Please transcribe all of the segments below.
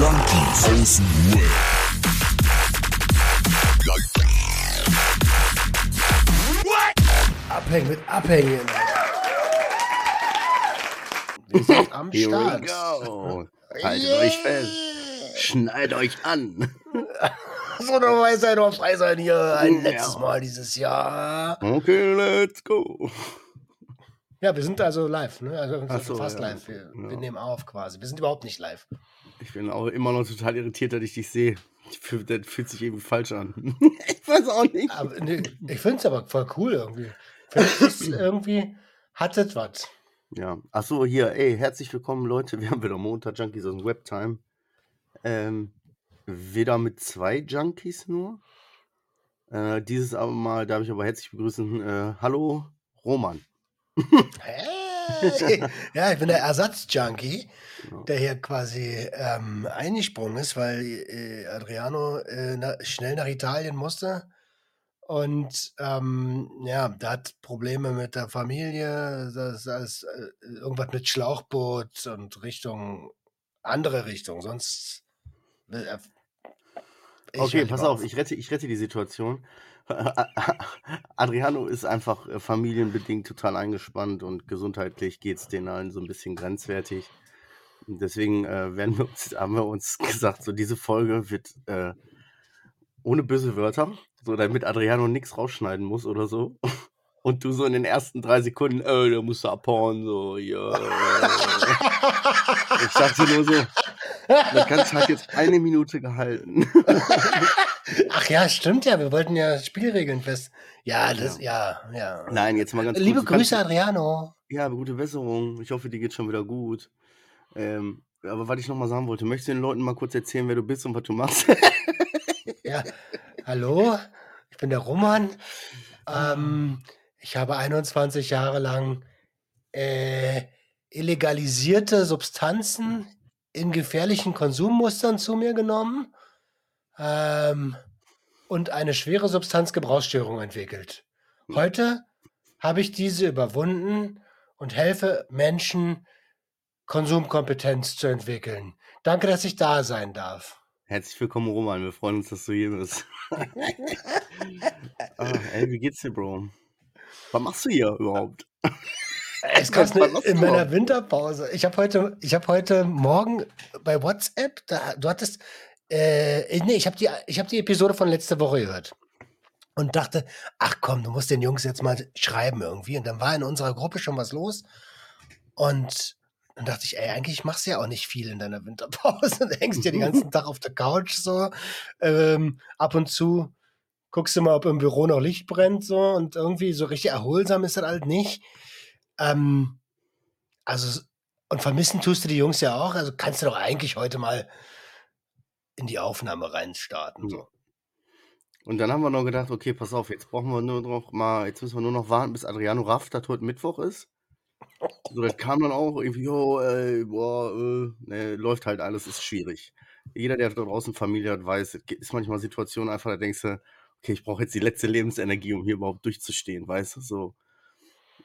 Junkies aus dem Web. Abhängen mit Abhängen. Wir sind am Here we Start. go. Haltet euch fest. Schneidet euch an. So eine Weisheit oder frei sein hier. Ein Ja. letztes Mal dieses Jahr. Okay, let's go. Ja, wir sind also live, ne? Also so, fast ja. live. Wir, Ja. wir nehmen auf quasi. Wir sind überhaupt nicht live. Ich bin auch immer noch total irritiert, dass ich dich sehe. Das fühlt sich irgendwie falsch an. ich weiß auch nicht. Aber nee, ich finde es aber voll cool irgendwie. Ist irgendwie, hat es was. Ja. Achso, hier, ey, herzlich willkommen, Leute. Wir haben wieder Montag Junkies aus dem Webtime. Ähm, wieder mit zwei Junkies nur. Äh, dieses aber mal, darf ich aber herzlich begrüßen. Äh, hallo, Roman. Hey. ja, ich bin der Ersatzjunkie, Genau. der hier quasi ähm, eingesprungen ist, weil äh, Adriano äh, na, schnell nach Italien musste. Und ähm, ja, der hat Probleme mit der Familie, das ist äh, irgendwas mit Schlauchboot und Richtung, andere Richtung, sonst. Okay, hör pass auf, ich rette, ich rette die Situation. Adriano ist einfach äh, familienbedingt total eingespannt und gesundheitlich geht es denen allen so ein bisschen grenzwertig. Deswegen äh, werden wir uns, haben wir uns gesagt, so diese Folge wird äh, ohne böse Wörter, so damit Adriano nichts rausschneiden muss oder so. Und du so in den ersten drei Sekunden, äh, da musst du abhauen, so, ja. ich dachte nur so, das Ganze hat jetzt eine Minute gehalten. Ja, stimmt ja, wir wollten ja Spielregeln fest. Ja, das, ja, ja. Nein, jetzt mal ganz kurz. Liebe du kannst- Grüße, Adriano. Ja, gute Besserung. Ich hoffe, dir geht schon wieder gut. Ähm, aber was ich noch mal sagen wollte, möchtest du den Leuten mal kurz erzählen, wer du bist und was du machst? Ja, hallo, ich bin der Roman. Ähm, ich habe 21 Jahre lang äh, illegalisierte Substanzen in gefährlichen Konsummustern zu mir genommen ähm, und eine schwere Substanzgebrauchsstörung entwickelt. Heute habe ich diese überwunden und helfe Menschen, Konsumkompetenz zu entwickeln. Danke, dass ich da sein darf. Herzlich willkommen, Roman. Wir freuen uns, dass du hier bist. ah, ey, wie geht's dir, Bro? Was machst du hier überhaupt? Es machst in meiner überhaupt? Winterpause. Ich habe heute, ich habe heute Morgen bei WhatsApp, da, du hattest, äh, nee, ich habe die, habe die Episode von letzter Woche gehört und dachte, ach komm, du musst den Jungs jetzt mal schreiben irgendwie. Und dann war in unserer Gruppe schon was los und dann dachte ich, ey, eigentlich machst du ja auch nicht viel in deiner Winterpause. Du hängst ja den ganzen Tag auf der Couch so. Ähm, ab und zu guckst du mal, ob im Büro noch Licht brennt so und irgendwie so richtig erholsam ist das halt nicht. Ähm, also, und vermissen tust du die Jungs ja auch. Also kannst du doch eigentlich heute mal in die Aufnahme reinstarten. So. Und dann haben wir noch gedacht, okay, pass auf, jetzt brauchen wir nur noch mal, jetzt müssen wir nur noch warten, bis Adriano rafft, dass heute Mittwoch ist. So, das kam dann auch irgendwie, jo, ey, boah, äh, ne, läuft halt alles, ist schwierig. Jeder, der da draußen Familie hat, weiß, es ist manchmal Situationen einfach, da denkst du, okay, ich brauche jetzt die letzte Lebensenergie, um hier überhaupt durchzustehen, weißt du, so.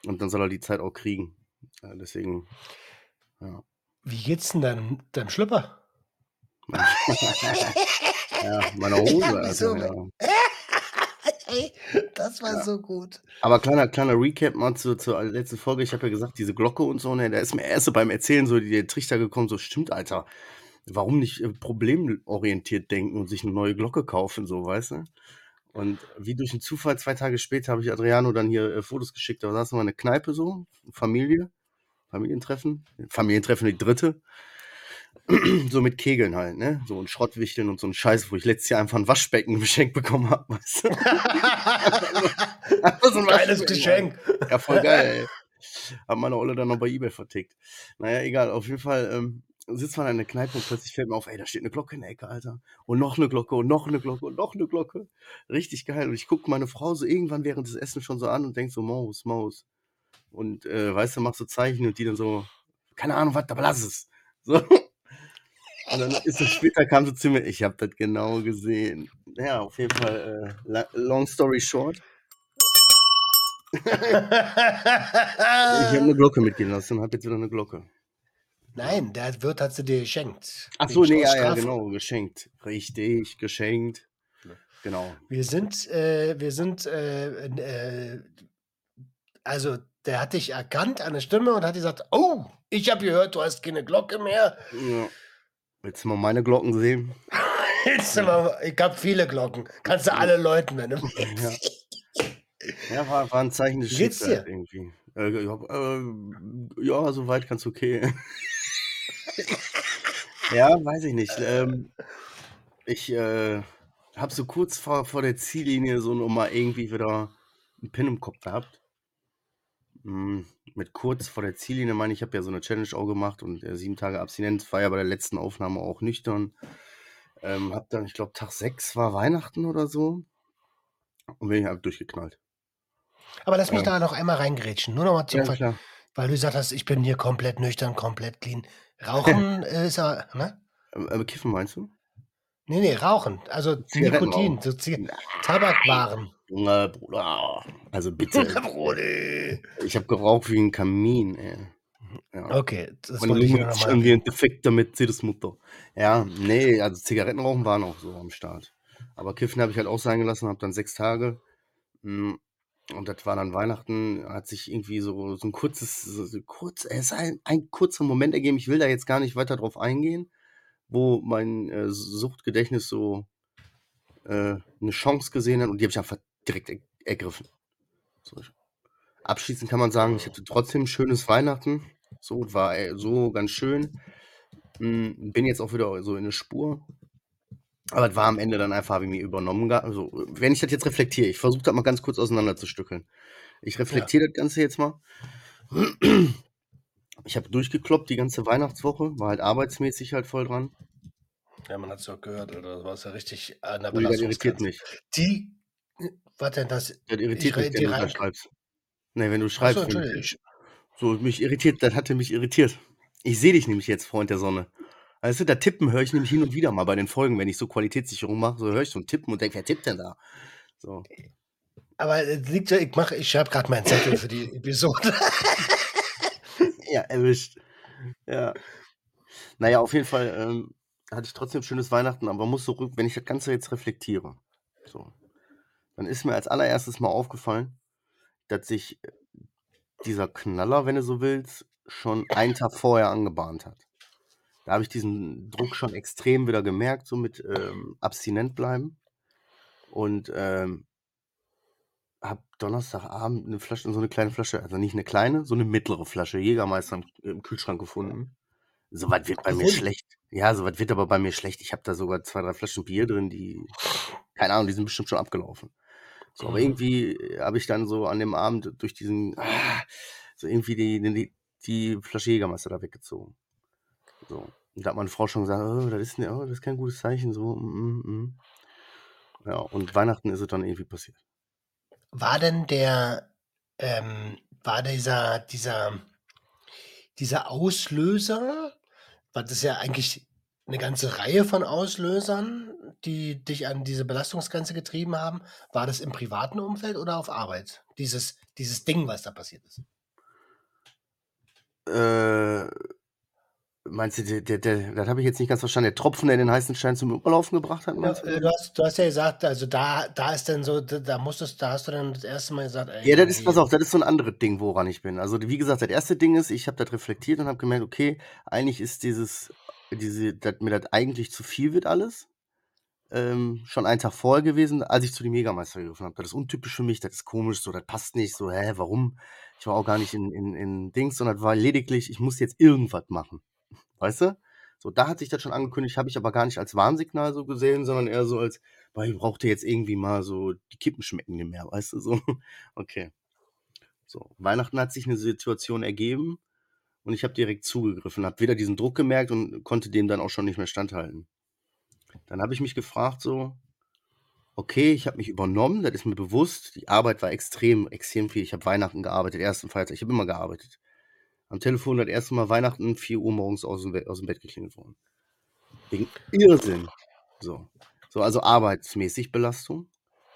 Und dann soll er die Zeit auch kriegen. Ja, deswegen, ja. Wie geht's denn deinem, deinem Schlüpper? ja, meine Hose, Ja, Alter, wieso? ja. Ey, das war Ja. so gut. Aber kleiner, kleiner Recap mal zu, zur letzten Folge. Ich habe ja gesagt, diese Glocke und so, ne, da ist mir erst so beim Erzählen so der Trichter gekommen, so stimmt, Alter. Warum nicht äh, problemorientiert denken und sich eine neue Glocke kaufen, so, weißt du? Und wie durch einen Zufall, zwei Tage später, habe ich Adriano dann hier äh, Fotos geschickt. Da saßen wir in einer Kneipe so, Familie, Familientreffen, Familientreffen die dritte. so mit Kegeln halt, ne? So ein Schrottwichteln und so ein Scheiß, wo ich letztes Jahr einfach ein Waschbecken geschenkt bekommen habe, weißt du? Einfach so ein Geiles Geschenk. ja, voll geil, ey. Hat meine Olle dann noch bei Ebay vertickt. Naja, egal, auf jeden Fall ähm, sitzt man in der Kneipe und plötzlich fällt mir auf, ey, da steht eine Glocke in der Ecke, Alter. Und noch eine Glocke und noch eine Glocke und noch eine Glocke. Richtig geil. Und ich gucke meine Frau so irgendwann während des Essens schon so an und denk so, Maus, Maus. Und äh, weißt du, mach so Zeichen und die dann so, keine Ahnung, was, aber lass es. So. Und dann ist es später, kam sie zu mir, ich habe das genau gesehen. Ja, auf jeden Fall, äh, long story short. Ich habe eine Glocke mitgehen lassen und habe jetzt wieder eine Glocke. Nein, der Wirt hat sie dir geschenkt. Ach so, nee, ja, ja, genau, geschenkt. Richtig, geschenkt. Genau. Wir sind, äh, wir sind, äh, äh, also der hat dich erkannt an der Stimme und hat gesagt, oh, ich habe gehört, du hast keine Glocke mehr. Ja. Willst du mal meine Glocken sehen? Jetzt sind wir, ich habe viele Glocken. Kannst du alle läuten, wenn du willst. Ja, war, war ein Zeichen des Schicksals irgendwie. Äh, ja, äh, ja, soweit ganz okay. ja, weiß ich nicht. Ähm, ich äh, habe so kurz vor, vor der Ziellinie so nochmal irgendwie wieder einen Pin im Kopf gehabt. Mm, mit kurz vor der Ziellinie meine ich, ich habe ja so eine Challenge auch gemacht und äh, sieben Tage Abstinenz war ja bei der letzten Aufnahme auch nüchtern. Ähm, hab dann, ich glaube, Tag 6 war Weihnachten oder so. Und bin ich halt durchgeknallt. Aber lass mich Ja. da noch einmal reingrätschen. Nur noch mal zum Ja, klar. weil du gesagt hast, ich bin hier komplett nüchtern, komplett clean. Rauchen ist ja, ne? Äh, äh, Kiffen meinst du? Nee, nee, Rauchen. Also Zigaretten Nikotin, so Zig Tabakwaren. Junge, Bruder. Also bitte. Brody. ich habe geraucht wie ein Kamin, ey. Ja. Okay, das Meine wollte ich ist mal irgendwie ein defekter Mercedes-Mutter. Ja, nee, also Zigaretten rauchen waren auch so am Start. Aber Kiffen habe ich halt auch sein gelassen, habe dann sechs Tage. mm, Und das war dann Weihnachten, hat sich irgendwie so, so ein kurzes, so, so kurz, es ist ein, ein kurzer Moment ergeben. Ich will da jetzt gar nicht weiter drauf eingehen, wo mein äh, Suchtgedächtnis so äh, eine Chance gesehen hat und die habe ich einfach direkt er ergriffen. So. Abschließend kann man sagen, ich hatte trotzdem ein schönes Weihnachten. So, war äh, so ganz schön. Mm, Bin jetzt auch wieder so in der Spur. Aber es war am Ende dann einfach, habe ich mir übernommen. Also, wenn ich das jetzt reflektiere, ich versuche das mal ganz kurz auseinanderzustückeln. Ich reflektiere das Ganze jetzt mal. Ich habe durchgekloppt die ganze Weihnachtswoche, war halt arbeitsmäßig halt voll dran. Ja, man hat es ja gehört, Alter. Das war ja richtig an der das irritiert mich. Die, was denn das? Das irritiert Ich mich, wenn du da schreibst. Nee, wenn du Achso, schreibst. wenn Entschuldigung. ich, so, mich irritiert, das hatte mich irritiert. Ich sehe dich nämlich jetzt, Freund der Sonne. Weißt du, da tippen höre ich nämlich hin und wieder mal bei den Folgen, wenn ich so Qualitätssicherung mache, so höre ich so ein Tippen und denke, wer tippt denn da? So. aber es liegt so, ich mache, ich schreibe gerade meinen Zettel für die Episode. Ja, erwischt. Ja. Naja, auf jeden Fall ähm, hatte ich trotzdem schönes Weihnachten, aber muss so wenn ich das Ganze jetzt reflektiere, so, dann ist mir als allererstes mal aufgefallen, dass sich äh, dieser Knaller, wenn du so willst, schon einen Tag vorher angebahnt hat. Da habe ich diesen Druck schon extrem wieder gemerkt, so mit ähm, abstinent bleiben. Und ähm, habe Donnerstagabend eine Flasche, so eine kleine Flasche, also nicht eine kleine, so eine mittlere Flasche Jägermeister im, im Kühlschrank gefunden. So was wird bei mir schlecht. Ja, so was wird aber bei mir schlecht. Ich habe da sogar zwei, drei Flaschen Bier drin, die, keine Ahnung, die sind bestimmt schon abgelaufen. So, aber Mhm. irgendwie äh, habe ich dann so an dem Abend durch diesen, ah, so irgendwie die, die, die Flasche Jägermeister da weggezogen. So. Und da hat meine Frau schon gesagt, oh, das, ist, ne- oh, das ist kein gutes Zeichen. So, mm, mm, mm. Ja, und Weihnachten ist es dann irgendwie passiert. War denn der, ähm, war dieser, dieser, dieser Auslöser, was ist ja eigentlich eine ganze Reihe von Auslösern, die dich an diese Belastungsgrenze getrieben haben, war das im privaten Umfeld oder auf Arbeit? Dieses, dieses Ding, was da passiert ist. Äh, meinst du, der, der, der, das habe ich jetzt nicht ganz verstanden. Der Tropfen, der den heißen Stein zum Überlaufen gebracht hat, Ja, meinst äh, du? du, hast, du hast ja gesagt, also da, da ist dann so, da, musstest, da hast du dann das erste Mal gesagt, ey, Ja, das ist, pass auf, das ist so ein anderes Ding, woran ich bin. Also, wie gesagt, das erste Ding ist, ich habe das reflektiert und habe gemerkt, okay, eigentlich ist dieses, diese, dass mir das eigentlich zu viel wird alles. Ähm, schon einen Tag vorher gewesen, als ich zu dem Jägermeister gegriffen habe. Das ist untypisch für mich, das ist komisch, so, das passt nicht, so, hä, warum? Ich war auch gar nicht in, in, in Dings, sondern war lediglich, ich muss jetzt irgendwas machen. Weißt du? So, da hat sich das schon angekündigt, habe ich aber gar nicht als Warnsignal so gesehen, sondern eher so als, boah, ich brauchte jetzt irgendwie mal so, die Kippen schmecken nicht mehr, weißt du, so. Okay. So, Weihnachten hat sich eine Situation ergeben und ich habe direkt zugegriffen, habe wieder diesen Druck gemerkt und konnte dem dann auch schon nicht mehr standhalten. Dann habe ich mich gefragt so, okay, ich habe mich übernommen, das ist mir bewusst, die Arbeit war extrem, extrem viel. Ich habe Weihnachten gearbeitet, ersten Feiertag, ich habe immer gearbeitet. Am Telefon das erste Mal Weihnachten, 4 Uhr morgens aus dem, Be- aus dem Bett geklingelt worden. Wegen Irrsinn. So. So, also arbeitsmäßig Belastung,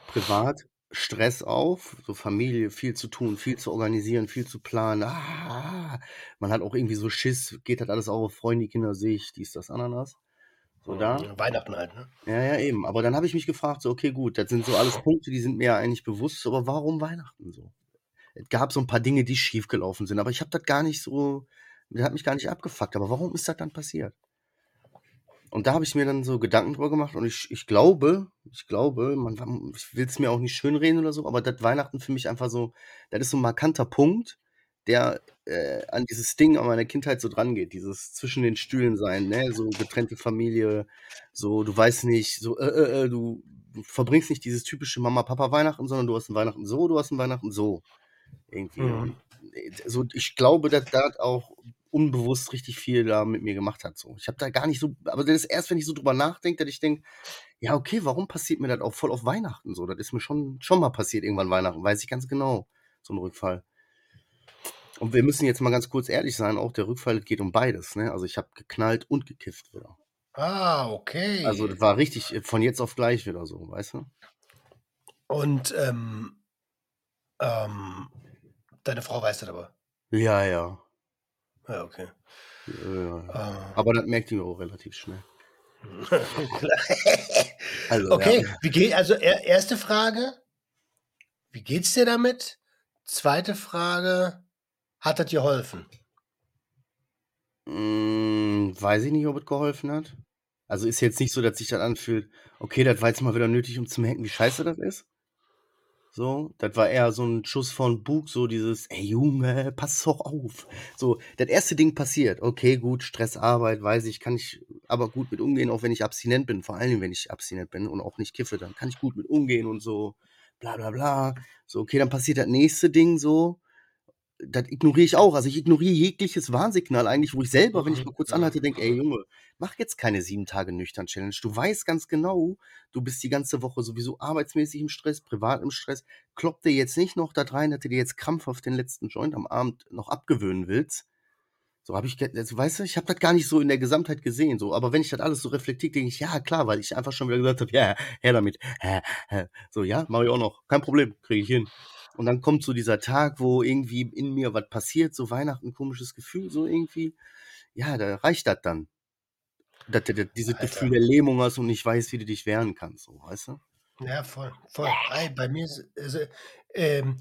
privat Stress auf, so Familie, viel zu tun, viel zu organisieren, viel zu planen. Ah, man hat auch irgendwie so Schiss, geht halt alles auf, freuen die Kinder sich, dies, das, Ananas. So da. Ja, Weihnachten halt, ne? Ja, ja, eben. Aber dann habe ich mich gefragt, so, okay, gut, das sind so alles Punkte, die sind mir ja eigentlich bewusst, aber warum Weihnachten so? Es gab so ein paar Dinge, die schiefgelaufen sind, aber ich habe das gar nicht so, das hat mich gar nicht abgefuckt. Aber warum ist das dann passiert? Und da habe ich mir dann so Gedanken drüber gemacht und ich, ich glaube, ich glaube, man, ich will es mir auch nicht schönreden oder so, aber das Weihnachten für mich einfach so, das ist so ein markanter Punkt, der äh, an dieses Ding an meiner Kindheit so dran geht, dieses zwischen den Stühlen sein, ne, so getrennte Familie, so du weißt nicht, so äh, äh, äh du, du verbringst nicht dieses typische Mama-Papa-Weihnachten, sondern du hast ein Weihnachten so, du hast ein Weihnachten so. Irgendwie. Mhm. Äh, so, ich glaube, dass das auch unbewusst richtig viel da mit mir gemacht hat. So. Ich habe da gar nicht so, aber das ist erst, wenn ich so drüber nachdenke, dass ich denke, ja, okay, warum passiert mir das auch voll auf Weihnachten so? Das ist mir schon, schon mal passiert irgendwann Weihnachten, weiß ich ganz genau, so ein Rückfall. Und wir müssen jetzt mal ganz kurz ehrlich sein, auch der Rückfall geht um beides. Ne? Also ich habe geknallt und gekifft wieder. Ah, okay. Also das war richtig äh, von jetzt auf gleich wieder so, weißt du? Und ähm, ähm, deine Frau weiß das aber. Ja, ja. Ja, okay. Ja. Ah. Aber das merkt ihr auch relativ schnell. Also, okay, ja. wie geht, also er, erste Frage, wie geht's dir damit? Zweite Frage, hat das dir geholfen? Mm, weiß ich nicht, ob es geholfen hat. Also ist jetzt nicht so, dass sich das anfühlt, okay, das war jetzt mal wieder nötig, um zu merken, wie scheiße das ist. So, das war eher so ein Schuss von Bug, so dieses, ey Junge, pass doch auf. So, das erste Ding passiert, okay, gut, Stressarbeit, weiß ich, kann ich aber gut mit umgehen, auch wenn ich abstinent bin, vor allem wenn ich abstinent bin und auch nicht kiffe, dann kann ich gut mit umgehen und so, bla bla bla. So, okay, dann passiert das nächste Ding so, das ignoriere ich auch. Also ich ignoriere jegliches Warnsignal eigentlich, wo ich selber, wenn ich mal kurz anhalte, denke, ey Junge, mach jetzt keine sieben Tage nüchtern Challenge. Du weißt ganz genau, du bist die ganze Woche sowieso arbeitsmäßig im Stress, privat im Stress. Klopp dir jetzt nicht noch da rein, dass du dir jetzt krampfhaft den letzten Joint am Abend noch abgewöhnen willst. So habe ich, also, weißt du, ich habe das gar nicht so in der Gesamtheit gesehen. So, aber wenn ich das alles so reflektiere, denke ich, ja klar, weil ich einfach schon wieder gesagt habe, ja, her damit. So, ja, mache ich auch noch. Kein Problem, kriege ich hin. Und dann kommt so dieser Tag, wo irgendwie in mir was passiert, so Weihnachten, komisches Gefühl, so irgendwie. Ja, da reicht das dann. Dass du dieses Alter. Gefühl der Lähmung hast und nicht weißt, wie du dich wehren kannst, so, weißt du? Ja, voll, voll. Ey, bei mir ist, also, ähm,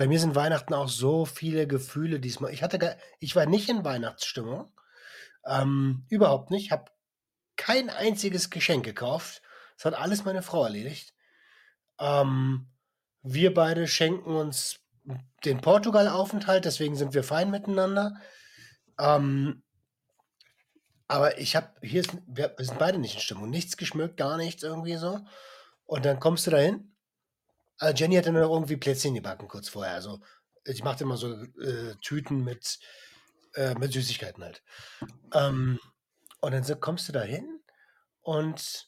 bei mir sind Weihnachten auch so viele Gefühle diesmal. Ich hatte gar, ich war nicht in Weihnachtsstimmung. Ähm, überhaupt nicht. Habe kein einziges Geschenk gekauft. Das hat alles meine Frau erledigt. Ähm, wir beide schenken uns den Portugal-Aufenthalt, deswegen sind wir fein miteinander. Ähm, aber ich habe, hier ist, wir, wir sind beide nicht in Stimmung. Nichts geschmückt, gar nichts irgendwie so. Und dann kommst du dahin. Also Jenny hatte noch irgendwie Plätzchen gebacken kurz vorher. Also ich machte immer so äh, Tüten mit, äh, mit Süßigkeiten halt. Ähm, und dann so, kommst du dahin und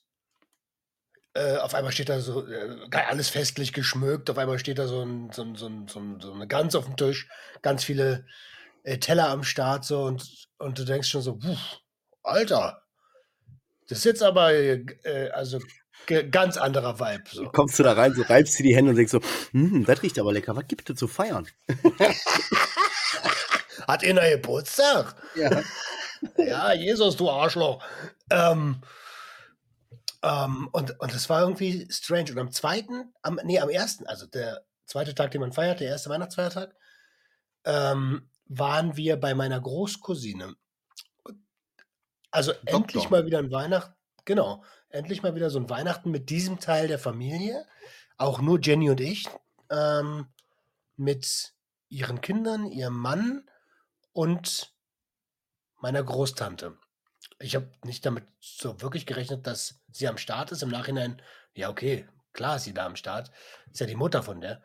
äh, auf einmal steht da so äh, alles festlich geschmückt. Auf einmal steht da so, ein, so, ein, so, so, ein, so eine Gans auf dem Tisch, ganz viele äh, Teller am Start so und, und du denkst schon so, Alter, das ist jetzt aber äh, also ganz anderer Vibe. So. Kommst du da rein, so reibst du die Hände und denkst so, hm, das riecht aber lecker, was gibt es zu feiern? Hat noch Geburtstag? Ja. Ja, Jesus, du Arschloch. Ähm, ähm, und, und das war irgendwie strange. Und am zweiten, am, nee, am ersten, also der zweite Tag, den man feiert, der erste Weihnachtsfeiertag, ähm, waren wir bei meiner Großcousine. Also endlich mal wieder ein Weihnachten, genau, endlich mal wieder so ein Weihnachten mit diesem Teil der Familie. Auch nur Jenny und ich. Ähm, mit ihren Kindern, ihrem Mann und meiner Großtante. Ich habe nicht damit so wirklich gerechnet, dass sie am Start ist. Im Nachhinein, ja, okay, klar ist sie da am Start. Ist ja die Mutter von der.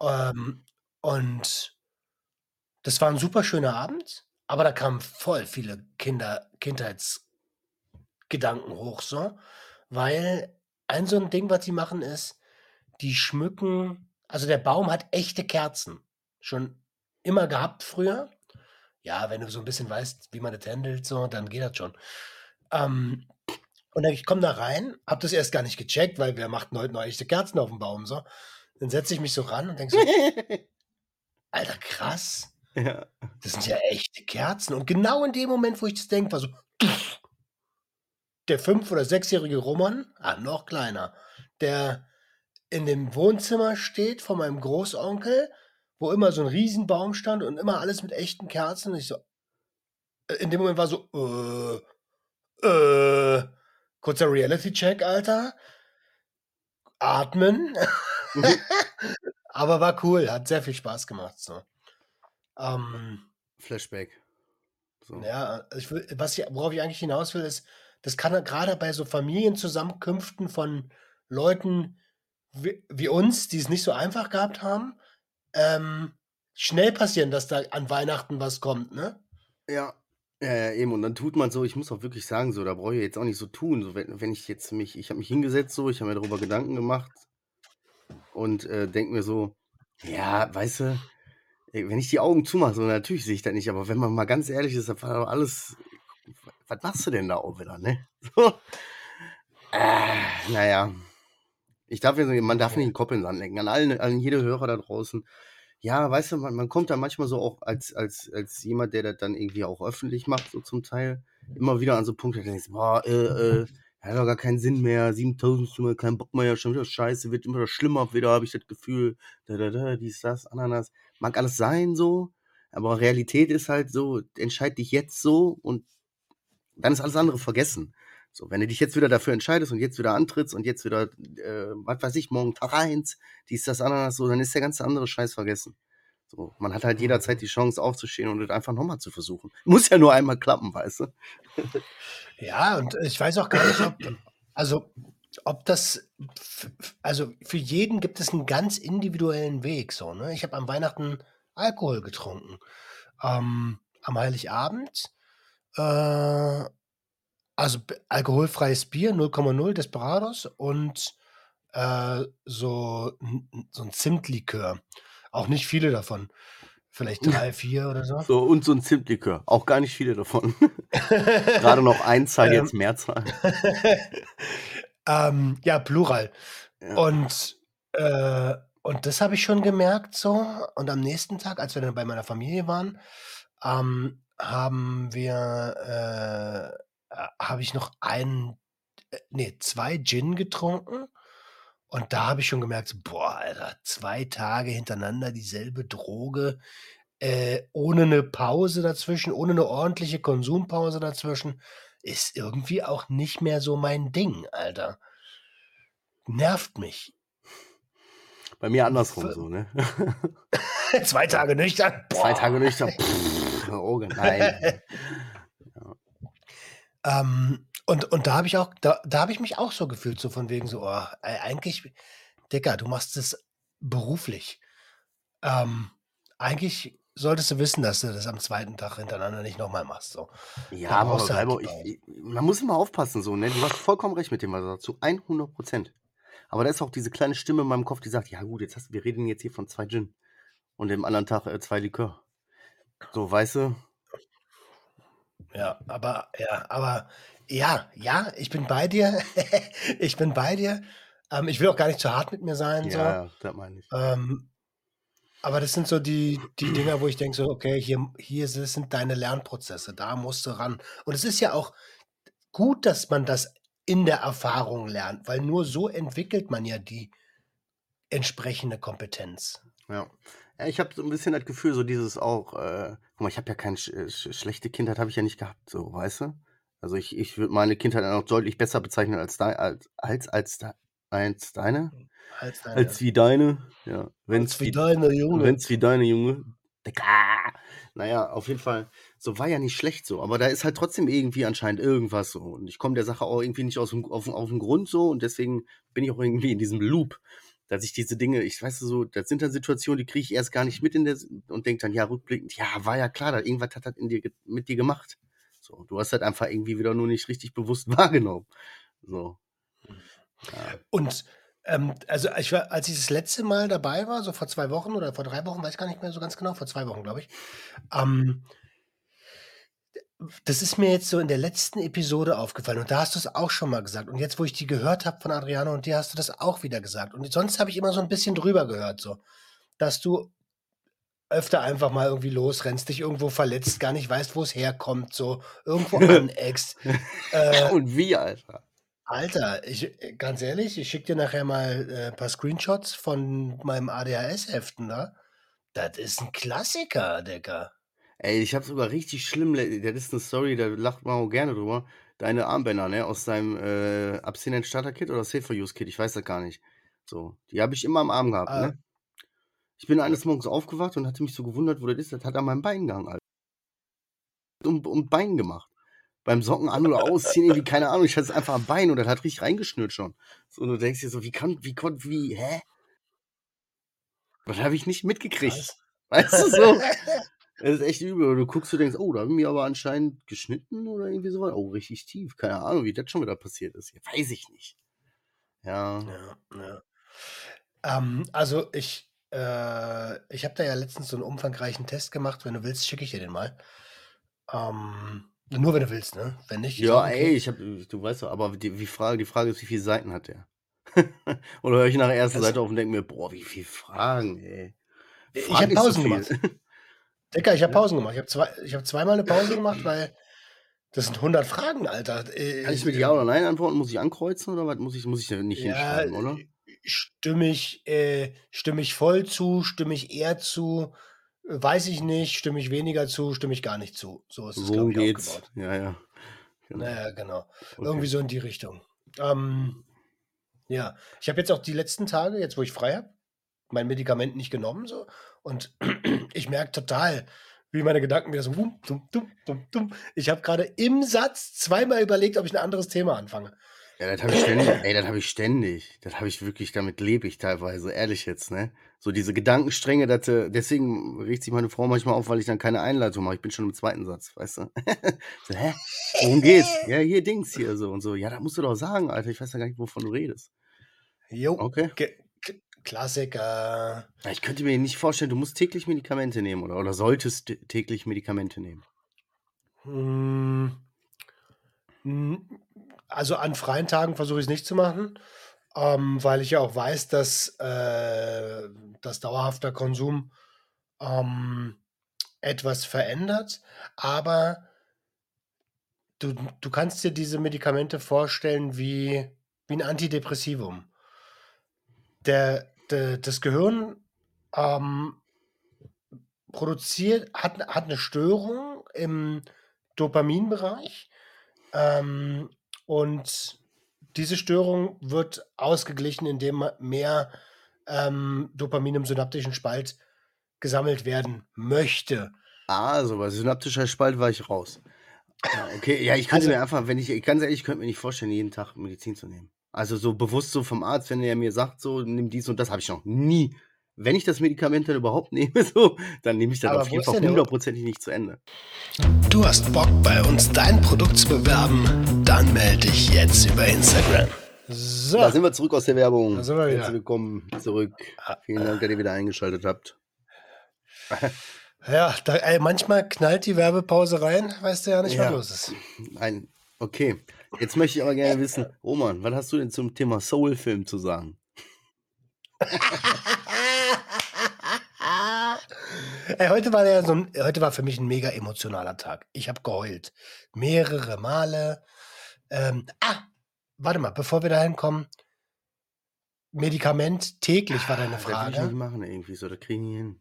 Ähm, und das war ein super schöner Abend, aber da kamen voll viele Kinder, Kindheitsgedanken hoch, so. Weil ein so ein Ding, was sie machen, ist, die schmücken, also der Baum hat echte Kerzen. Schon immer gehabt früher. Ja, wenn du so ein bisschen weißt, wie man das handelt, so, dann geht das schon. Ähm, und dann, ich komme da rein, hab das erst gar nicht gecheckt, weil wir machten heute noch echte Kerzen auf dem Baum, so. dann setze ich mich so ran und denke so, Alter, krass. Ja. Das sind ja echte Kerzen. Und genau in dem Moment, wo ich das denke, war so, der fünf- oder sechsjährige Roman, ah, noch kleiner, der in dem Wohnzimmer steht von meinem Großonkel, wo immer so ein Riesenbaum stand und immer alles mit echten Kerzen. Und ich so, äh, in dem Moment war so, äh, äh, kurzer Reality-Check, Alter. Atmen. Mhm. Aber war cool, hat sehr viel Spaß gemacht. So. Ähm, Flashback. So. ja, ich will, was ich, worauf ich eigentlich hinaus will, ist, das kann gerade bei so Familienzusammenkünften von Leuten wie, wie uns, die es nicht so einfach gehabt haben, ähm, schnell passieren, dass da an Weihnachten was kommt, ne? Ja. Ja, ja, eben. Und dann tut man so, ich muss auch wirklich sagen, so, da brauche ich jetzt auch nicht so tun. So, wenn, wenn ich jetzt mich, ich habe mich hingesetzt, so, ich habe mir darüber Gedanken gemacht und äh, denke mir so, ja, weißt du, wenn ich die Augen zumache, so, natürlich sehe ich das nicht, aber wenn man mal ganz ehrlich ist, dann war doch alles, was machst du denn da auch wieder, ne? So. Äh, naja. Ich darf jetzt, man darf nicht den Kopf in den Sand lenken. An allen, an jede Hörer da draußen. Ja, weißt du, man, man kommt da manchmal so auch als, als, als jemand, der das dann irgendwie auch öffentlich macht, so zum Teil, immer wieder an so Punkte, da denkst boah, äh, äh, hat doch gar keinen Sinn mehr, 7000 Stimme, kein Bock mehr, schon wieder scheiße, wird immer schlimmer, wieder habe ich das Gefühl, da, da, da, dies, das, Ananas. Mag alles sein so, aber Realität ist halt so, entscheid dich jetzt so und dann ist alles andere vergessen. So, wenn du dich jetzt wieder dafür entscheidest und jetzt wieder antrittst und jetzt wieder, äh, was weiß ich, morgen Tag eins, dies, das, Ananas, so, dann ist der ganze andere Scheiß vergessen. So, man hat halt jederzeit die Chance aufzustehen und das einfach nochmal zu versuchen. Muss ja nur einmal klappen, weißt du? Ja, und ich weiß auch gar nicht, ob, also, ob das, also für jeden gibt es einen ganz individuellen Weg, so, ne? Ich habe am Weihnachten Alkohol getrunken. Ähm, am Heiligabend, äh, also alkoholfreies Bier, 0,0 Desperados und äh, so, n- so ein Zimtlikör. Auch nicht viele davon. Vielleicht drei, vier oder so. So, und so ein Zimtlikör. Auch gar nicht viele davon. Gerade noch Einzahl, Ähm. jetzt Mehrzahl. ähm, ja, Plural. Ja. Und, äh, und das habe ich schon gemerkt so. Und am nächsten Tag, als wir dann bei meiner Familie waren, ähm, haben wir, äh, äh, habe ich noch einen, äh, nee, zwei Gin getrunken. Und da habe ich schon gemerkt, boah, Alter, zwei Tage hintereinander dieselbe Droge, äh, ohne eine Pause dazwischen, ohne eine ordentliche Konsumpause dazwischen, ist irgendwie auch nicht mehr so mein Ding, Alter. Nervt mich. Bei mir andersrum so, ne? Zwei Tage nüchtern. Zwei Boah. Tage nüchtern. Pff, oh, nein. Ähm, und, und da habe ich auch, da, da habe ich mich auch so gefühlt, so von wegen so, oh, eigentlich, Digga, du machst es beruflich. Ähm, eigentlich solltest du wissen, dass du das am zweiten Tag hintereinander nicht nochmal machst. So. Ja, aber du halt ich, ich, man muss immer aufpassen, so, ne? Du hast vollkommen recht mit dem, was du sagst, zu 100 Prozent. Aber da ist auch diese kleine Stimme in meinem Kopf, die sagt, ja gut, jetzt hast, wir reden jetzt hier von zwei Gin und dem anderen Tag äh, zwei Likör. So, weißt du? Ja, aber, ja, aber, ja, ja, ich bin bei dir. ich bin bei dir. Ähm, ich will auch gar nicht zu hart mit mir sein. So. Ja, ja, das meine ich. Ähm, aber das sind so die, die Dinger, wo ich denke, so, okay, hier, hier sind deine Lernprozesse, da musst du ran. Und es ist ja auch gut, dass man das in der Erfahrung lernt, weil nur so entwickelt man ja die entsprechende Kompetenz. Ja. ja ich habe so ein bisschen das Gefühl, so dieses auch, äh, guck mal, ich habe ja keine sch sch schlechte Kindheit, habe ich ja nicht gehabt, so, weißt du? Also ich, ich würde meine Kindheit auch deutlich besser bezeichnen als, dei als, als, als, als deine. Als deine, Als wie deine, ja. Wenn's als wie deine Junge. Wenn's wie deine Junge. Digga. Naja, auf jeden Fall, so war ja nicht schlecht so, aber da ist halt trotzdem irgendwie anscheinend irgendwas so. Und ich komme der Sache auch irgendwie nicht aus dem, auf, auf den Grund so und deswegen bin ich auch irgendwie in diesem Loop, dass ich diese Dinge, ich weiß so, das sind dann Situationen, die kriege ich erst gar nicht mit in der und denke dann, ja, rückblickend, ja, war ja klar, da irgendwas hat das in dir, mit dir gemacht. So, du hast halt einfach irgendwie wieder nur nicht richtig bewusst wahrgenommen. So. Ja. Und ähm, also ich war, als ich das letzte Mal dabei war, so vor zwei Wochen oder vor drei Wochen, weiß gar nicht mehr so ganz genau, vor zwei Wochen, glaube ich, ähm, das ist mir jetzt so in der letzten Episode aufgefallen und da hast du es auch schon mal gesagt. Und jetzt, wo ich die gehört habe von Adriano und dir, hast du das auch wieder gesagt. Und sonst habe ich immer so ein bisschen drüber gehört, so, dass du öfter einfach mal irgendwie losrennst, dich irgendwo verletzt, gar nicht weißt, wo es herkommt, so irgendwo aneckst. äh, Und wie, Alter? Alter, ich, ganz ehrlich, ich schicke dir nachher mal äh, ein paar Screenshots von meinem ADHS-Heften da. Das ist ein Klassiker, Digga. Ey, ich habe sogar richtig schlimm, le- das ist eine Story, da lacht man auch gerne drüber. Deine Armbänder, ne, aus deinem äh, Abstinent Starter Kit oder Safe for Use Kit, ich weiß das gar nicht. So, die habe ich immer am Arm gehabt, Ah. ne? Ich bin eines Morgens aufgewacht und hatte mich so gewundert, wo das ist. Das hat an meinem Bein gehangen, Alter. Und, und Bein gemacht. Beim Socken an- oder ausziehen, irgendwie, keine Ahnung, ich hatte es einfach am Bein und das hat richtig reingeschnürt schon. So, und du denkst dir so, wie kann, wie konnte, wie, hä? Das habe ich nicht mitgekriegt. Krass. Weißt du so? Das ist echt übel. Du guckst, du denkst, oh, da haben wir aber anscheinend geschnitten oder irgendwie sowas. Oh, richtig tief. Keine Ahnung, wie das schon wieder passiert ist. Ja, weiß ich nicht. Ja. Ja, ja. Ähm, also ich, äh, ich habe da ja letztens so einen umfangreichen Test gemacht. Wenn du willst, schicke ich dir den mal. Ähm, nur wenn du willst, ne? Wenn nicht, Ja, okay. ey, ich hab, du weißt doch, aber die, die, Frage, die Frage ist, wie viele Seiten hat der? oder höre ich nach der ersten Also- Seite auf und denke mir, boah, wie viele Fragen, ey. Ich Frag hab nicht so gemacht. Dicker, ich habe Pausen gemacht. Ich habe zwei, ich hab zweimal eine Pause gemacht, weil das sind 100 Fragen, Alter. Äh, Kann ich mit Ja oder Nein antworten? Muss ich ankreuzen oder was? Muss ich, muss ich da nicht ja, hinschreiben, oder? Stimme ich, äh, stimme ich voll zu, stimme ich eher zu, äh, weiß ich nicht, stimme ich weniger zu, stimme ich gar nicht zu. So ist es, glaube ich, geht's? aufgebaut. Ja, ja. Genau. Naja, genau. Okay. Irgendwie so in die Richtung. Ähm, ja, ich habe jetzt auch die letzten Tage, jetzt wo ich frei habe, mein Medikament nicht genommen so und ich merke total, wie meine Gedanken wieder so dum, dum, dum, dum, dum. Ich habe gerade im Satz zweimal überlegt, ob ich ein anderes Thema anfange. Ja, das habe ich ständig. Ey, das habe ich ständig. Das habe ich wirklich, damit lebe ich teilweise, ehrlich jetzt, ne? So diese Gedankenstränge, dass, äh, deswegen regt sich meine Frau manchmal auf, weil ich dann keine Einleitung mache. Ich bin schon im zweiten Satz, weißt du? so, hä? Worum geht's? Ja, hier Dings hier so und so. Ja, da musst du doch sagen, Alter. Ich weiß ja gar nicht, wovon du redest. Jo, Okay. Ge Klassiker. Ich könnte mir nicht vorstellen, du musst täglich Medikamente nehmen oder, oder solltest tä- täglich Medikamente nehmen. Hm, hm, Also an freien Tagen versuche ich es nicht zu machen, ähm, weil ich ja auch weiß, dass, äh, dass dauerhafter Konsum ähm, etwas verändert. Aber du, du kannst dir diese Medikamente vorstellen wie, wie ein Antidepressivum. Der, das Gehirn ähm, produziert, hat, hat eine Störung im Dopaminbereich. Ähm, und diese Störung wird ausgeglichen, indem mehr ähm, Dopamin im synaptischen Spalt gesammelt werden möchte. Ah, so bei synaptischer Spalt war ich raus. Ja, okay, ja, ich könnte Also- mir einfach, wenn ich, ganz ehrlich, ich könnte mir nicht vorstellen, jeden Tag Medizin zu nehmen. Also so bewusst so vom Arzt, wenn er mir sagt, so, nimm dies und das, habe ich noch nie. Wenn ich das Medikament dann überhaupt nehme, so, dann nehme ich das Aber auf jeden Fall hundertprozentig nicht zu Ende. Du hast Bock, bei uns dein Produkt zu bewerben? Dann melde dich jetzt über Instagram. So. Da sind wir zurück aus der Werbung. Da sind wir wieder. Herzlich willkommen zurück. Vielen Dank, dass ihr wieder eingeschaltet habt. Ja, da, ey, manchmal knallt die Werbepause rein, weißt du ja nicht, Ja. was los ist. Ein, okay, jetzt möchte ich aber gerne wissen, Roman, was hast du denn zum Thema Soul-Film zu sagen? Ey, heute war ja so ein, heute war für mich ein mega emotionaler Tag. Ich habe geheult. Mehrere Male. Ähm, ah, warte mal, bevor wir dahin kommen. Medikament täglich war deine Ah, Das will ich nicht Frage. machen irgendwie so, das kriege ich nicht hin.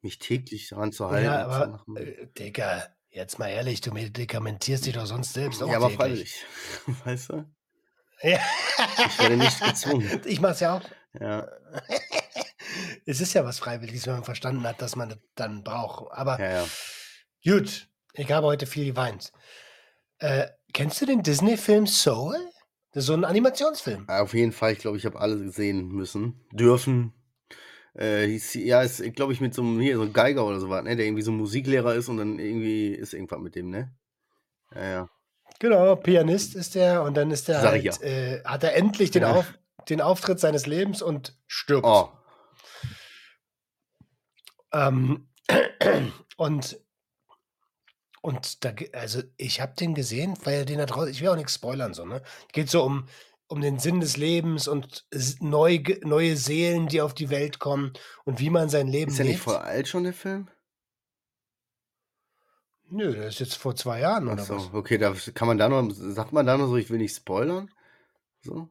Mich täglich daran zu halten. Ja, und zu aber, machen. äh, Digga, jetzt mal ehrlich, du medikamentierst dich doch sonst selbst auch ja, aber freiwillig. Weißt du? Ja. Ich werde nicht gezwungen. Ich mach's ja auch. Ja, Es ist ja was Freiwilliges, wenn man verstanden hat, dass man das dann braucht. Aber ja, ja. gut, ich habe heute viel geweint. Äh, kennst du den Disney-Film Soul? Das ist so ein Animationsfilm. Auf jeden Fall, ich glaube, ich habe alle sehen müssen. Dürfen. Äh, hieß, ja, ist, glaube ich, mit so einem, hier, so einem Geiger oder so was, ne? Der irgendwie so ein Musiklehrer ist und dann irgendwie ist irgendwas mit dem, ne? Ja, ja. Genau, Pianist ist der und dann ist der Sag halt, äh, hat er endlich den, Ja. Auf, den Auftritt seines Lebens und stirbt. Oh, Ähm, und Und da, also ich habe den gesehen, weil den da draußen, ich will auch nichts spoilern, so, ne? Geht so um, um den Sinn des Lebens und neu, neue Seelen, die auf die Welt kommen und wie man sein Leben Ist ja nicht voll alt schon, der Film? Nö, das ist jetzt vor zwei Jahren Ach oder so, was? okay, da kann man da noch, sagt man da noch so, ich will nicht spoilern? So.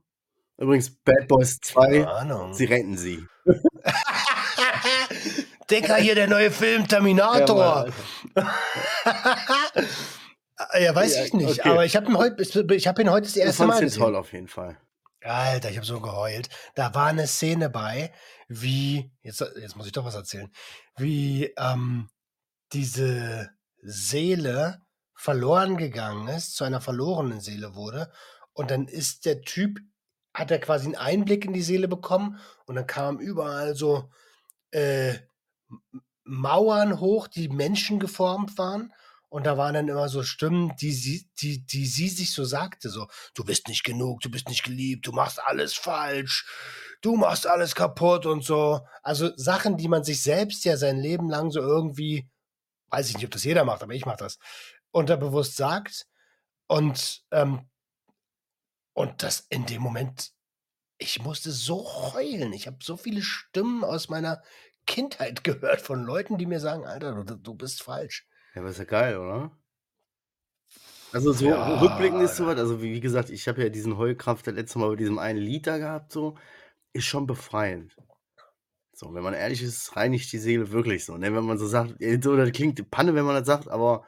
Übrigens, Bad Boys 2, Keine Ahnung. sie retten sie. Dicker, hier der neue Film Ja, Terminator. Mann, Ja, weiß Ja, ich nicht. okay. Aber ich habe ihn heute, ich habe ihn heute das erste Mal gesehen. toll auf jeden Fall. Alter, ich habe so geheult. Da war eine Szene bei, wie, jetzt, jetzt muss ich doch was erzählen, wie ähm, diese Seele verloren gegangen ist, zu einer verlorenen Seele wurde. Und dann ist der Typ, hat er quasi einen Einblick in die Seele bekommen und dann kamen überall so äh, Mauern hoch, die Menschen geformt waren. Und da waren dann immer so Stimmen, die sie, die, die sie sich so sagte, so, du bist nicht genug, du bist nicht geliebt, du machst alles falsch, du machst alles kaputt und so. Also Sachen, die man sich selbst ja sein Leben lang so irgendwie, weiß ich nicht, ob das jeder macht, aber ich mache das, unterbewusst sagt. Und, ähm, und das in dem Moment, ich musste so heulen. Ich habe so viele Stimmen aus meiner Kindheit gehört von Leuten, die mir sagen, Alter, du, du bist falsch. Ja, aber ist ja geil, oder? Also so Ja, rückblickend ist sowas, also wie, wie gesagt, ich habe ja diesen Heulkraft das letzte Mal bei diesem einen Lied da gehabt, so, ist schon befreiend. So, wenn man ehrlich ist, reinigt die Seele wirklich so. Ne? Wenn man so sagt, äh, so, das klingt Panne, wenn man das sagt, aber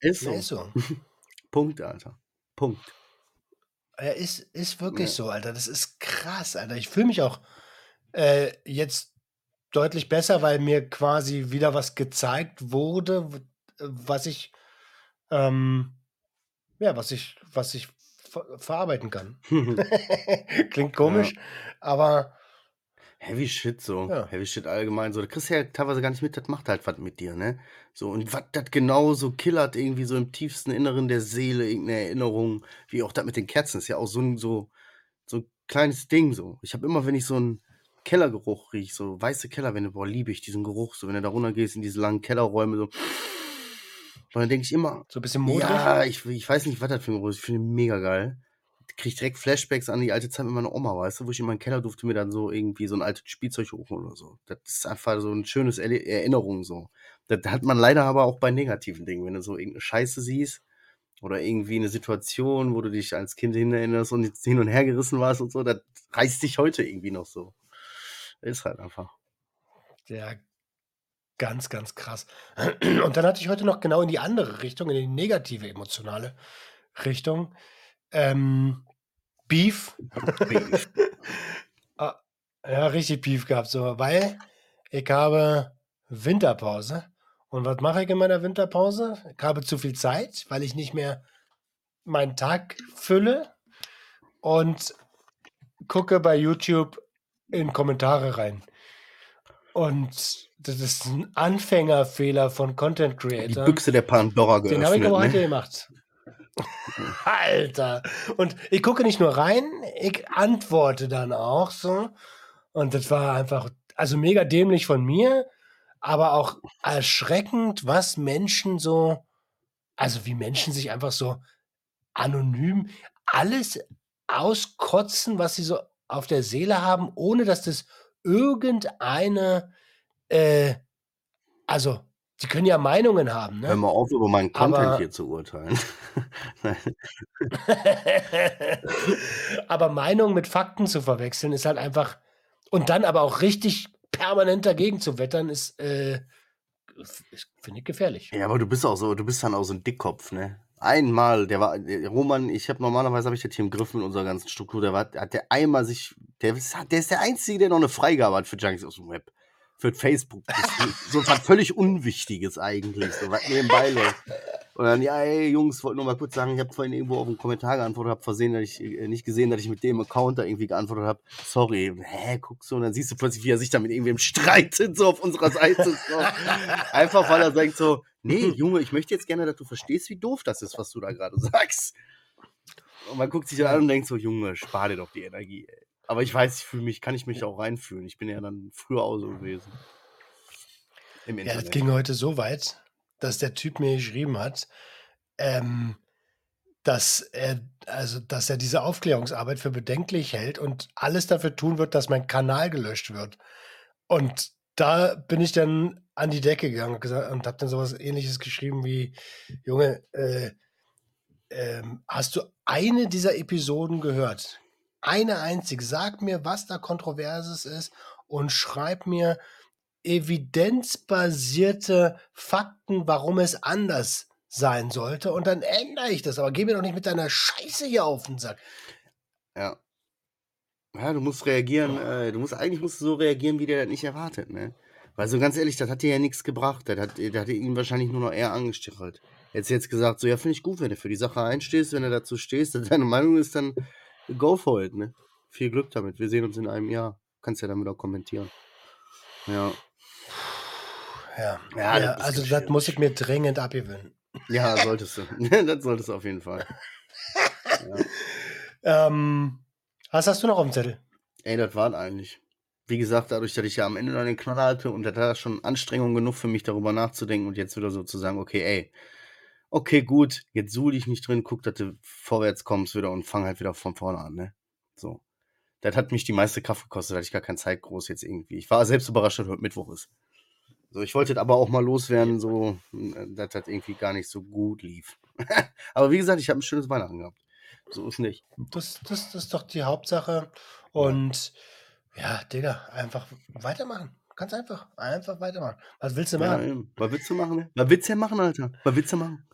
ist Ja, so. ist so. Punkt, Alter. Punkt. Ja, ist, ist wirklich Ja. so, Alter. Das ist krass, Alter. Ich fühle mich auch äh, jetzt deutlich besser, weil mir quasi wieder was gezeigt wurde, was ich, ähm, ja, was ich, was ich ver verarbeiten kann. Klingt komisch, aber Heavy Shit so. Ja. Heavy Shit allgemein so. Da kriegst du ja teilweise gar nicht mit, das macht halt was mit dir, ne? So, und was das genau so killert, irgendwie so im tiefsten Inneren der Seele, irgendeine Erinnerung, wie auch das mit den Kerzen, ist ja auch so ein, so, so ein kleines Ding so. Ich habe immer, wenn ich so einen Kellergeruch riech, so weiße Kellerwände, boah, liebe ich diesen Geruch, so wenn du da runtergehst in diese langen Kellerräume, so. Und dann denke ich immer, so ein bisschen modrig. ja, ich, ich weiß nicht, was das für ein Geruch ist. Ich finde ihn mega geil. Krieg direkt Flashbacks an die alte Zeit mit meiner Oma, weißt du, wo ich in meinen Keller durfte mir dann so irgendwie so ein altes Spielzeug holen oder so. Das ist einfach so ein schönes Erinnerung so. Das hat man leider aber auch bei negativen Dingen, wenn du so irgendeine Scheiße siehst oder irgendwie eine Situation, wo du dich als Kind hin erinnerst und jetzt hin und her gerissen warst und so, das reißt dich heute irgendwie noch so. Ist halt einfach. Ja, ganz, ganz krass. Und dann hatte ich heute noch genau in die andere Richtung, in die negative emotionale Richtung. Ähm, Beef. Beef. Ah, ja, richtig Beef gehabt, so, weil ich habe Winterpause. Und was mache ich in meiner Winterpause? Ich habe zu viel Zeit, weil ich nicht mehr meinen Tag fülle und gucke bei YouTube in Kommentare rein. Und das ist ein Anfängerfehler von Content Die Creators. Büchse der Pandora Den habe ich geöffnet, aber heute ne? gemacht. Alter. Und ich gucke nicht nur rein, ich antworte dann auch so. Und das war einfach, also mega dämlich von mir, aber auch erschreckend, was Menschen so, also wie Menschen sich einfach so anonym alles auskotzen, was sie so auf der Seele haben, ohne dass das irgendeine, äh, also die können ja Meinungen haben, Hör ne? mal auf, über meinen Content Aber- hier zu urteilen. Aber Meinung mit Fakten zu verwechseln, ist halt einfach. Und dann aber auch richtig permanent dagegen zu wettern, ist, äh, finde ich gefährlich. Ja, aber du bist auch so, du bist dann auch so ein Dickkopf, ne? Einmal, der war, der Roman, ich habe normalerweise habe ich das hier im Griff mit unserer ganzen Struktur, der war, hat der einmal sich, der ist, der ist der Einzige, der noch eine Freigabe hat für Junkies aus dem Web. Für Facebook. So was völlig Unwichtiges eigentlich, so was nebenbei läuft. Und dann, ja, ey, Jungs, wollte nur mal kurz sagen, ich habe vorhin irgendwo auf einen Kommentar geantwortet, habe versehen, dass ich äh, nicht gesehen, dass ich mit dem Account da irgendwie geantwortet habe. Sorry, hä, guckst du, und dann siehst du plötzlich, wie er sich da mit irgendwem streitet, so auf unserer Seite. So. Einfach weil er sagt so, nee, Junge, ich möchte jetzt gerne, dass du verstehst, wie doof das ist, was du da gerade sagst. Und man guckt sich dann an und denkt so, Junge, spar dir doch die Energie, ey. Aber ich weiß, ich fühle mich, kann ich mich auch reinfühlen. Ich bin ja dann früher auch so gewesen. Im Ja, Internet. das ging heute so weit, dass der Typ mir geschrieben hat, ähm, dass er, also, dass er diese Aufklärungsarbeit für bedenklich hält und alles dafür tun wird, dass mein Kanal gelöscht wird. Und da bin ich dann an die Decke gegangen und, habe dann sowas ähnliches geschrieben wie, Junge, äh, ähm, hast du eine dieser Episoden gehört? Eine einzige. Sag mir, was da Kontroverses ist und schreib mir evidenzbasierte Fakten, warum es anders sein sollte. Und dann ändere ich das. Aber geh mir doch nicht mit deiner Scheiße hier auf den Sack. Ja. Ja, du musst reagieren, äh, du musst eigentlich musst du so reagieren, wie der das nicht erwartet, ne? Weil so ganz ehrlich, das hat dir ja nichts gebracht. Das hat, das hat ihn wahrscheinlich nur noch eher angestachelt. Jetzt jetzt gesagt, so ja, finde ich gut, wenn du für die Sache einstehst, wenn du dazu stehst, dass deine Meinung ist, dann go for it, ne? Viel Glück damit. Wir sehen uns in einem Jahr. Kannst ja damit auch kommentieren. Ja. Ja, Ja, ja, das also das muss ich mir dringend abgewöhnen. Ja, solltest du. das solltest du auf jeden Fall. Ja. Ähm, was hast du noch auf dem Zettel? Ey, das war eigentlich. Wie gesagt, dadurch, dass ich ja am Ende noch den Knaller hatte und das war schon Anstrengung genug für mich, darüber nachzudenken und jetzt wieder so zu sagen, okay, ey, okay, gut, jetzt suhl dich nicht drin, guck, dass du vorwärts kommst wieder und fang halt wieder von vorne an, ne? So. Das hat mich die meiste Kraft gekostet, da hatte ich gar keine Zeit groß jetzt irgendwie. Ich war selbst überrascht, dass heute Mittwoch ist. So, ich wollte aber auch mal loswerden, so, äh, dass das irgendwie gar nicht so gut lief. aber wie gesagt, ich habe ein schönes Weihnachten gehabt. So ist nicht. Das, das, das ist doch die Hauptsache. Und ja, Digga, einfach weitermachen. Ganz einfach. Einfach weitermachen. Was willst du Ja, machen? eben. Was willst du machen? Was willst du machen, Alter? Was willst du machen?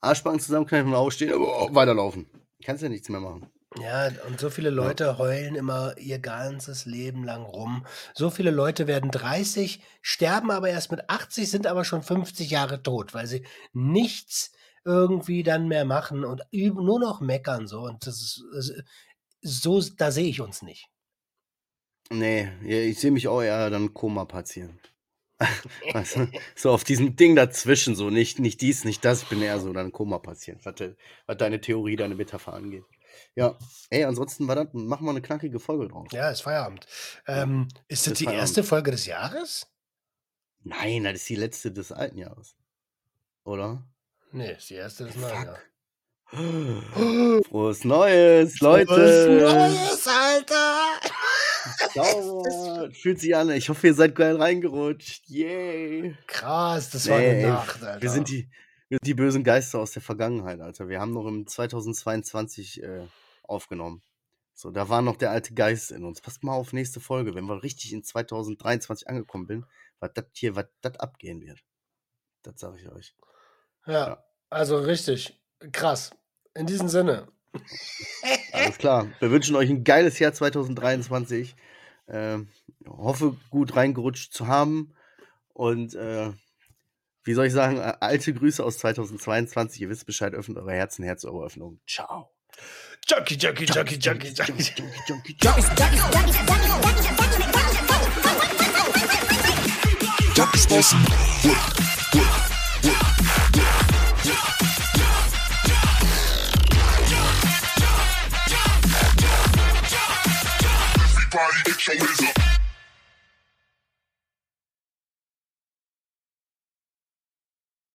Arschbacken zusammenkneifen und aufstehen, aber weiterlaufen. Kannst ja nichts mehr machen. Ja, und so viele Leute heulen immer ihr ganzes Leben lang rum. So viele Leute werden 30, sterben aber erst mit 80, sind aber schon 50 Jahre tot, weil sie nichts irgendwie dann mehr machen und nur noch meckern so. Und das ist, ist so, da sehe ich uns nicht. Nee, ja, ich sehe mich auch eher dann Koma-Patient. weißt du? So auf diesem Ding dazwischen, so nicht, nicht dies, nicht das. Ich bin eher so dann Koma-Patient, was, de- was deine Theorie, deine Metapher angeht. Ja, ey, ansonsten war das, machen wir eine knackige Folge draus. Ja, ist Feierabend. Ähm, ist das Ist die Feierabend. erste Folge des Jahres? Nein, das ist die letzte des alten Jahres. Oder? Nee, ist die erste des neuen Jahres. Frohes Neues, Leute! Was Neues, Alter! Fühlt sich an. Ich hoffe, ihr seid geil reingerutscht. Yay. Krass, das war Nee, eine Nacht, Alter. Wir sind, die, wir sind die bösen Geister aus der Vergangenheit, Alter. Wir haben noch im 2022 äh, aufgenommen. So, da war noch der alte Geist in uns. Passt mal auf nächste Folge, wenn wir richtig in 2023 angekommen sind, was das hier, was das abgehen wird. Das sage ich euch. Ja, Ja. also richtig. Krass. In diesem Sinne. Alles klar. Wir wünschen euch ein geiles Jahr 2023. Ähm, hoffe, gut reingerutscht zu haben. Und äh, wie soll ich sagen, äh, alte Grüße aus 2022. Ihr wisst Bescheid, öffnet eure Herzen, Herz eure Öffnung. Ciao. Junkie, Junkie, Junkie, Junkie, Junkie. Junkie, Bossen. Everybody get your up.